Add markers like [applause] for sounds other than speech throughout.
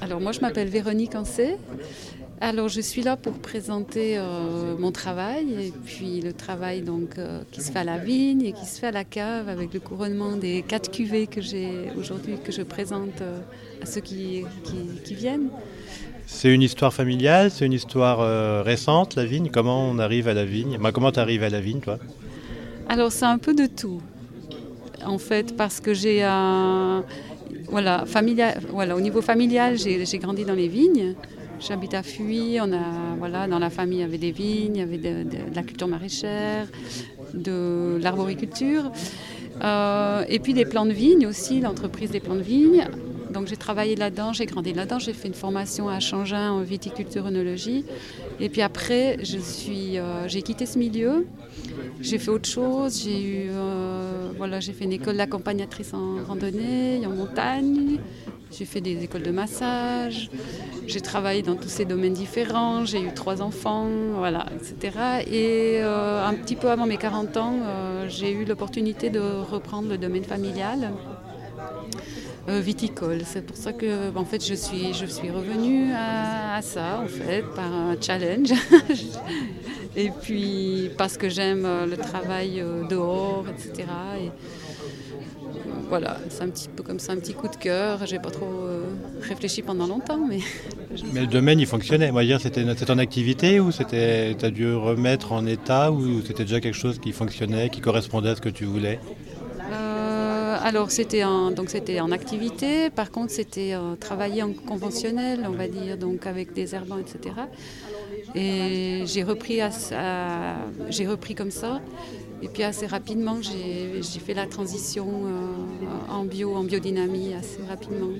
Alors moi je m'appelle Véronique Ancet. Alors je suis là pour présenter euh, mon travail et puis le travail donc euh, qui se fait à la vigne et qui se fait à la cave avec le couronnement des quatre cuvées que j'ai aujourd'hui que je présente euh, à ceux qui, qui, viennent. C'est une histoire familiale, c'est une histoire récente la vigne? Comment on arrive à la vigne? Comment tu arrives à la vigne toi? Alors c'est un peu de tout en fait parce que j'ai un voilà, familial, voilà, au niveau familial, j'ai grandi dans les vignes. J'habite à Fuy, on a, voilà, dans la famille, il y avait des vignes, il y avait de, la culture maraîchère, de l'arboriculture. Euh, et puis des plants de vigne aussi, l'entreprise des plants de vigne. Donc j'ai travaillé là-dedans, j'ai grandi là-dedans, j'ai fait une formation à Changin en viticulture œnologie. Et puis après, je suis, euh, j'ai quitté ce milieu, j'ai fait autre chose, j'ai eu, euh, voilà, j'ai fait une école d'accompagnatrice en randonnée, en montagne. J'ai fait des écoles de massage, j'ai travaillé dans tous ces domaines différents, j'ai eu trois enfants, voilà, etc. Et euh, un petit peu avant mes 40 ans, j'ai eu l'opportunité de reprendre le domaine familial. Euh, viticole. C'est pour ça que en fait, je suis, je suis revenue à, ça en fait, par un challenge. [laughs] et puis parce que j'aime euh, le travail euh, dehors, etc. Et, voilà, c'est un petit peu comme ça, un petit coup de cœur. J'ai pas trop réfléchi pendant longtemps, mais. [laughs] Mais le domaine, il fonctionnait. Moi, dire, c'était ton activité ou c'était, as dû remettre en état ou c'était déjà quelque chose qui fonctionnait, qui correspondait à ce que tu voulais? Alors c'était en, donc c'était en activité, par contre c'était euh, travailler en conventionnel, on va dire, donc avec des herbants, etc. Et j'ai repris, j'ai repris comme ça. Et puis assez rapidement, j'ai, fait la transition euh, en bio, en biodynamie, assez rapidement.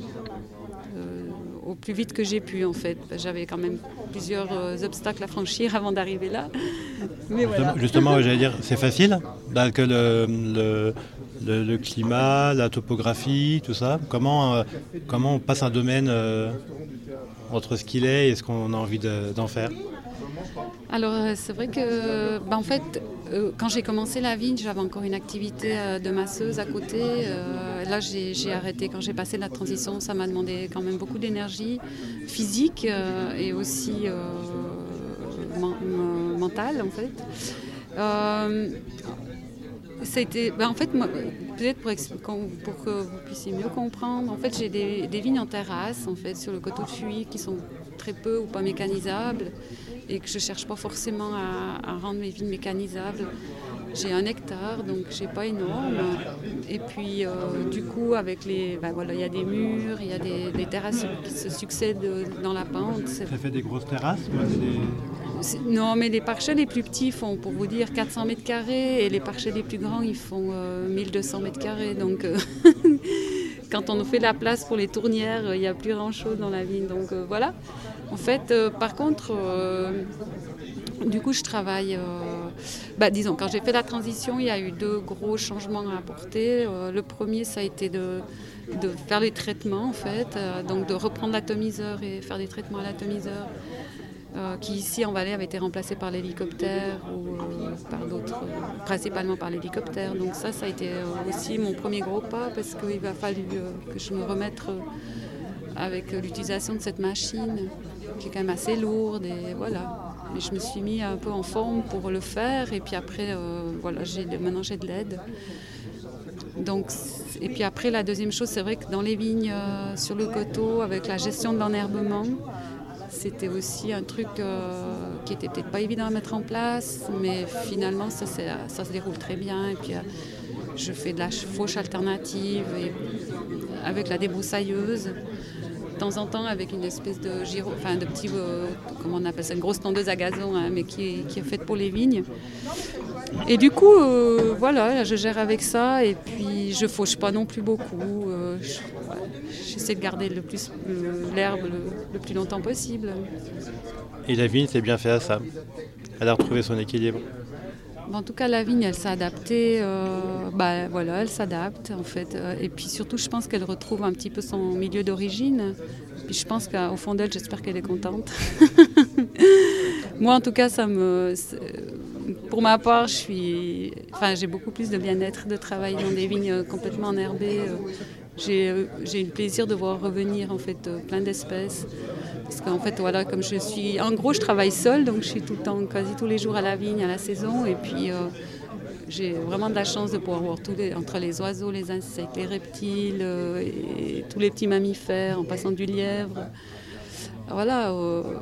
Euh, au plus vite que j'ai pu en fait. J'avais quand même plusieurs obstacles à franchir avant d'arriver là. [laughs] Mais Justement, j'allais dire, c'est facile que le, le, climat, la topographie, tout ça comment, euh, comment on passe un domaine euh, entre ce qu'il est et ce qu'on a envie d'en faire? Alors euh, c'est vrai que bah, en fait quand j'ai commencé la vigne j'avais encore une activité de masseuse à côté. là j'ai arrêté quand j'ai passé la transition. Ça m'a demandé quand même beaucoup d'énergie physique et aussi mentale en fait. Ben, en fait, peut-être pour, que vous puissiez mieux comprendre, en fait, j'ai des, vignes en terrasse, en fait, sur le coteau de Fuy, qui sont très peu ou pas mécanisables, et que je cherche pas forcément à, rendre mes vignes mécanisables. J'ai un hectare, donc j'ai pas énorme. Et puis, euh, du coup, avec les, ben, voilà, il y a des murs, il y a des, terrasses qui se succèdent dans la pente. Ça fait des grosses terrasses non, mais les parchets les plus petits font, pour vous dire, 400 mètres carrés et les parchets les plus grands, ils font 1200 euh, mètres carrés. Donc, euh, [laughs] quand on nous fait la place pour les tournières, il n'y a plus grand-chose dans la vigne. Donc, euh, voilà. En fait, par contre, du coup, je travaille. Bah, disons, quand j'ai fait la transition, il y a eu deux gros changements à apporter. le premier, ça a été de faire les traitements, en fait. donc, de reprendre l'atomiseur et faire des traitements à l'atomiseur euh, qui ici en Valais avait été remplacé par l'hélicoptère ou euh, par d'autres, euh, principalement par l'hélicoptère. Donc ça, ça a été aussi mon premier gros pas parce qu'il a fallu que je me remette avec l'utilisation de cette machine qui est quand même assez lourde et voilà. Et je me suis mis un peu en forme pour le faire et puis après, voilà, j'ai, maintenant j'ai de l'aide. Donc, et puis après, la deuxième chose, c'est vrai que dans les vignes sur le coteau, avec la gestion de l'enherbement, c'était aussi un truc euh, qui était peut-être pas évident à mettre en place, mais finalement ça, se déroule très bien. Et puis euh, je fais de la fauche alternative avec la débroussailleuse. De temps en temps avec une espèce de enfin de petit, euh, comment on appelle ça, une grosse tondeuse à gazon, hein, mais qui est faite pour les vignes. Et du coup, euh, voilà, je gère avec ça et puis je fauche pas non plus beaucoup. Euh, j'essaie de garder le plus l'herbe le, plus longtemps possible. Et la vigne, c'est bien fait à ça. Elle a retrouvé son équilibre. En tout cas, la vigne, elle s'est adaptée. Euh, bah, voilà, elle s'adapte en fait. Et puis surtout, je pense qu'elle retrouve un petit peu son milieu d'origine. Puis je pense qu'au fond d'elle, j'espère qu'elle est contente. [laughs] Moi, en tout cas, ça me pour ma part, je suis, enfin, j'ai beaucoup plus de bien-être de travailler dans des vignes complètement enherbées. Euh, j'ai le plaisir de voir revenir en fait plein d'espèces. Parce qu'en fait, voilà, comme je suis. En gros, je travaille seule, donc je suis tout le temps, quasi tous les jours à la vigne, à la saison. Et puis, j'ai vraiment de la chance de pouvoir voir tous les, entre les oiseaux, les insectes, les reptiles, et tous les petits mammifères, en passant du lièvre. Voilà,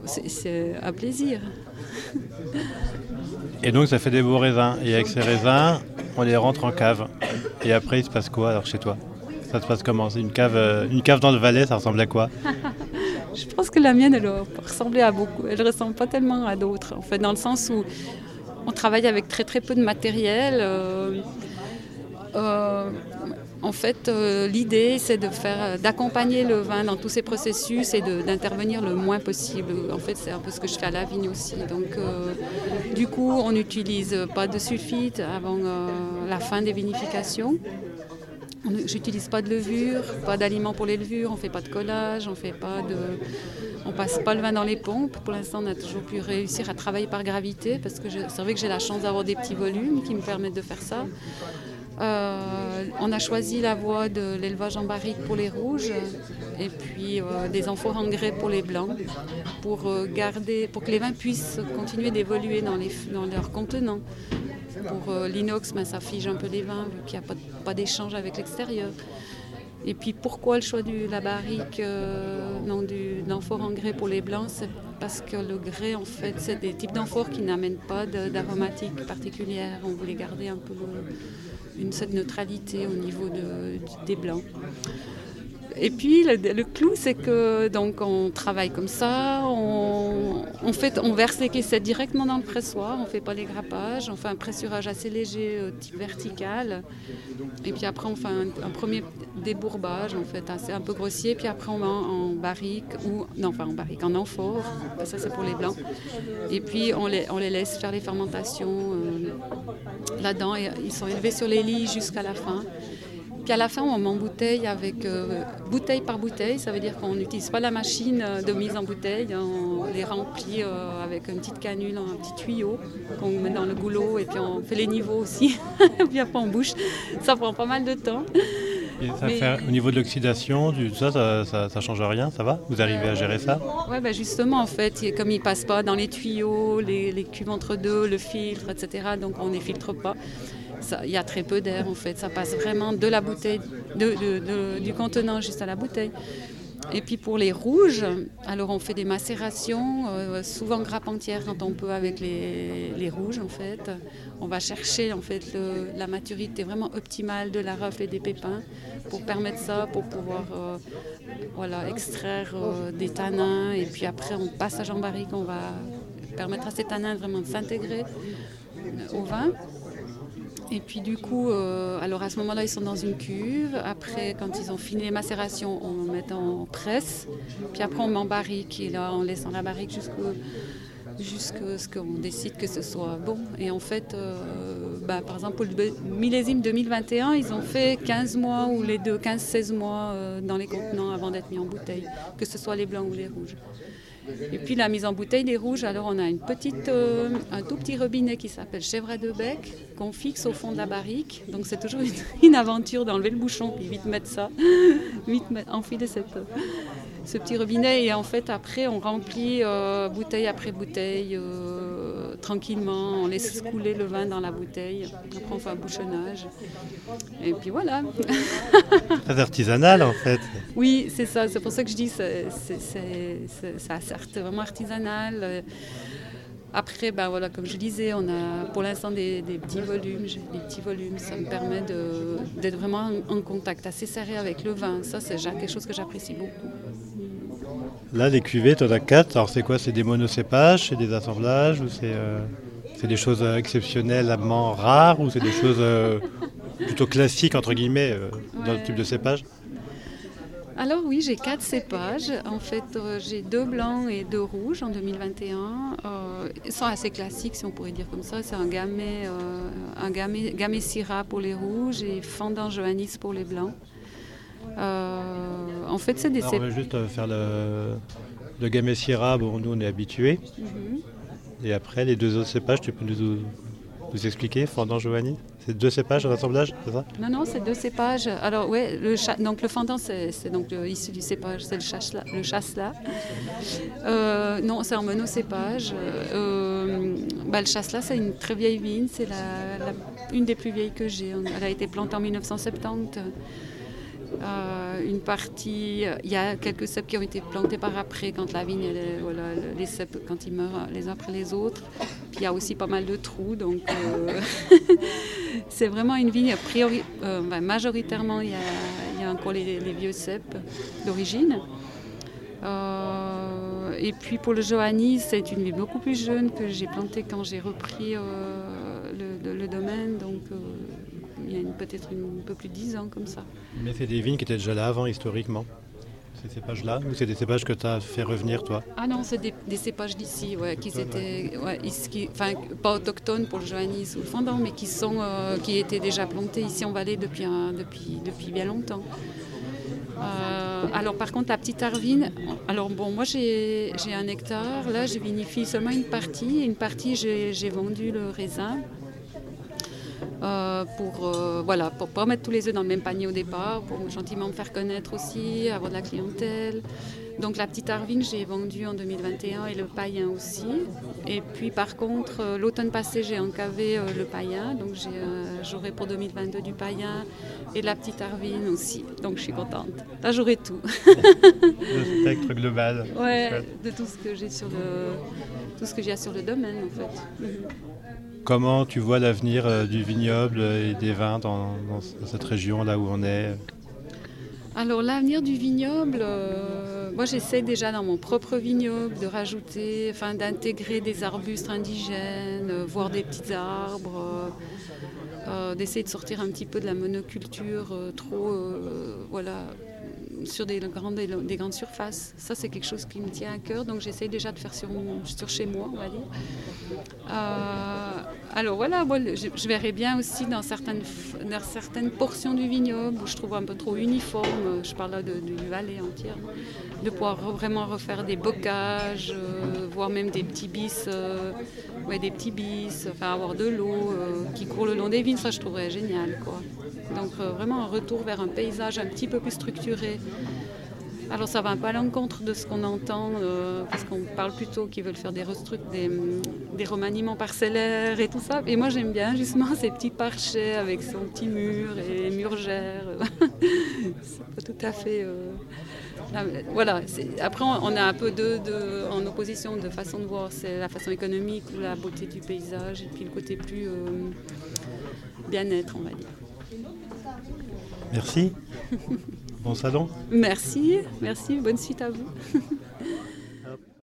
c'est un plaisir. Et donc ça fait des beaux raisins. Et avec ces raisins, on les rentre en cave. Et après, il se passe quoi alors chez toi? Ça se passe comment? Une cave, euh, une cave dans le Valais, ça ressemble à quoi? [laughs] Je pense que la mienne, elle ressemblait à beaucoup. Elle ne ressemble pas tellement à d'autres. En fait, dans le sens où on travaille avec très très peu de matériel. Euh, euh, en fait, euh, l'idée, c'est de faire, euh, d'accompagner le vin dans tous ces processus et d'intervenir le moins possible. En fait, c'est un peu ce que je fais à la vigne aussi. Donc, euh, du coup, on n'utilise pas de sulfite avant la fin des vinifications. J'utilise pas de levure, pas d'aliments pour les levures, on fait pas de collage, on fait pas de, on passe pas le vin dans les pompes. Pour l'instant, on a toujours pu réussir à travailler par gravité parce que c'est vrai que j'ai la chance d'avoir des petits volumes qui me permettent de faire ça. Euh, on a choisi la voie de l'élevage en barrique pour les rouges et puis euh, des amphores en grès pour les blancs pour euh, garder, pour que les vins puissent continuer d'évoluer dans, dans leurs contenants. Pour l'inox, ben, ça fige un peu les vins vu qu'il n'y a pas, d'échange avec l'extérieur. Et puis pourquoi le choix de la barrique, non, du, l'amphore en grès pour les blancs? C'est parce que le grès, en fait, c'est des types d'amphores qui n'amènent pas d'aromatique particulière. On voulait garder un peu une certaine neutralité au niveau des blancs. Et puis le, clou, c'est que donc on travaille comme ça, on, fait, on verse les caissettes directement dans le pressoir, on ne fait pas les grappages, on fait un pressurage assez léger, euh, type vertical. Et puis après, on fait un, premier débourbage, en fait, un peu grossier. Puis après, on met en, barrique, ou non, enfin en barrique, en amphore. Ça, c'est pour les blancs. Et puis, on les, on les laisse faire les fermentations euh, là-dedans. Ils sont élevés sur les lits jusqu'à la fin. Puis à la fin, on m'embouteille avec euh, bouteille par bouteille. Ça veut dire qu'on n'utilise pas la machine euh, de mise en bouteille. On les remplit euh, avec une petite canule, un petit tuyau qu'on met dans le goulot et puis on fait les niveaux aussi. [laughs] puis après, on bouche. Ça prend pas mal de temps. au niveau de l'oxydation, ça, ça, ça, change rien, ça va? Vous arrivez à gérer ça? Oui, bah justement, en fait, comme il ne passe pas dans les tuyaux, les, les cuves entre deux, le filtre, etc., donc on ne filtre pas il y a très peu d'air en fait. Ça passe vraiment de la bouteille, du contenant juste à la bouteille. Et puis pour les rouges, alors on fait des macérations, euh, souvent grappe entière quand on peut avec les, rouges en fait. On va chercher en fait la maturité vraiment optimale de la rafle et des pépins pour permettre ça, pour pouvoir euh, voilà, extraire euh, des tanins. Et puis après on passe à en barrique, on va permettre à ces tanins vraiment de s'intégrer au vin. Et puis du coup, euh, alors à ce moment-là, ils sont dans une cuve. Après, quand ils ont fini les macérations, on met en presse. Puis après, on met en barrique. Et là, on laisse la barrique jusqu'à ce qu'on décide que ce soit bon. Et en fait, euh, bah, par exemple, pour le millésime 2021, ils ont fait 15 mois ou les deux, 15-16 mois euh, dans les contenants avant d'être mis en bouteille, que ce soit les blancs ou les rouges. Et puis la mise en bouteille des rouges, alors on a une petite, euh, un tout petit robinet qui s'appelle chèvre de bec qu'on fixe au fond de la barrique. Donc c'est toujours une, [laughs] aventure d'enlever le bouchon puis vite mettre ça, [laughs] vite enfiler cette, ce petit robinet et en fait après on remplit euh, bouteille après bouteille euh, tranquillement, on laisse couler le vin dans la bouteille, après on fait un bouchonnage et puis voilà. Très [laughs] artisanal en fait. Oui c'est ça, c'est pour ça que je dis c'est, ça certes vraiment artisanal. Après, ben voilà, comme je disais, on a pour l'instant des, petits volumes. Des petits volumes, ça me permet d'être vraiment en, contact assez serré avec le vin. Ça, c'est quelque chose que j'apprécie beaucoup. Là, les cuvées, tu en as quatre. Alors, c'est quoi? C'est des monocépages C'est des assemblages Ou c'est euh, des choses exceptionnellement rares Ou c'est des choses euh, plutôt classiques, entre guillemets, euh, dans le type de cépage? Alors oui, j'ai quatre cépages. En fait, j'ai deux blancs et deux rouges en 2021. ils sont assez classiques, si on pourrait dire comme ça. C'est un gamay, un gamay, gamay Syrah pour les rouges et Fendant Johannis pour les blancs. Euh, en fait, c'est des On va juste euh, faire le, le Gamay Syrah, bon, nous on est habitués. Mhm. Et après, les deux autres cépages, tu peux nous, vous expliquer, Fendant Giovanni? C'est deux cépages d'assemblage, c'est ça? Non, non, c'est deux cépages. Alors, ouais, le donc le Fendant, c'est donc issu du cépage, c'est le chasselas. Le. Euh, non, c'est en monocépage. Euh, bah, le chasselas, c'est une très vieille vigne, c'est la, une des plus vieilles que j'ai. Elle a été plantée en 1970. Euh, une partie, il y a quelques cèpes qui ont été plantés par après quand la vigne, voilà, les cèpes quand ils meurent les uns après les autres. Puis il y a aussi pas mal de trous, donc euh, [laughs] c'est vraiment une vigne priori, euh, majoritairement il y, a, encore les, vieux cèpes d'origine. et puis pour le Johannis, c'est une vigne beaucoup plus jeune que j'ai plantée quand j'ai repris le, le, domaine, donc il y a peut-être un peu plus de 10 ans comme ça. Mais c'est des vignes qui étaient déjà là avant historiquement. Ces cépages-là Ou c'est des cépages que tu as fait revenir, toi? Ah non, c'est des, cépages d'ici, ouais, qui étaient, enfin, pas autochtones pour le Johannis ou le Fendant, mais qui, sont, euh, qui étaient déjà plantés ici en vallée depuis, depuis, depuis bien longtemps. Euh, alors par contre la petite Arvine, alors bon moi j'ai un hectare, là je vinifie seulement une partie, une partie j'ai vendu le raisin euh, pour, euh, voilà, pour pas mettre tous les œufs dans le même panier au départ, pour gentiment me faire connaître aussi, avoir de la clientèle. Donc la petite Arvine, j'ai vendu en 2021 et le païen aussi. Et puis par contre, euh, l'automne passé, j'ai encavé le païen. Donc j'aurai pour 2022 du païen et la petite Arvine aussi. Donc je suis contente. Là, j'aurai tout. le spectre global. Ouais, de tout ce que j'ai sur le, tout ce que j'ai sur le domaine en fait. Comment tu vois l'avenir euh, du vignoble et des vins dans, cette région là où on est? Alors l'avenir du vignoble, euh, moi j'essaie déjà dans mon propre vignoble de rajouter, enfin d'intégrer des arbustes indigènes, euh, voire des petits arbres, d'essayer de sortir un petit peu de la monoculture trop, voilà, sur des grandes, des grandes surfaces. Ça, c'est quelque chose qui me tient à cœur, donc j'essaye déjà de faire sur, sur chez moi, on va dire. Euh, alors voilà, je, verrais bien aussi dans certaines, dans certaines portions du vignoble où je trouve un peu trop uniforme, je parle là de, du Valais entière, de pouvoir vraiment refaire des bocages, euh, voire même des petits bis, euh, ouais, des petits bis, enfin avoir de l'eau qui court le long des vignes, ça je trouverais génial. Quoi. Donc euh, vraiment un retour vers un paysage un petit peu plus structuré. Alors ça va peu à l'encontre de ce qu'on entend, euh, parce qu'on parle plutôt qu'ils veulent faire des, des, des, remaniements parcellaires et tout ça. Et moi j'aime bien justement ces petits parchets avec son petit mur et murgères. [laughs] C'est pas tout à fait... Euh, voilà, après on a un peu deux de, en opposition de façon de voir, c'est la façon économique ou la beauté du paysage et puis le côté plus bien-être on va dire. Merci. Bon salon. Merci, merci. Bonne suite à vous. [laughs]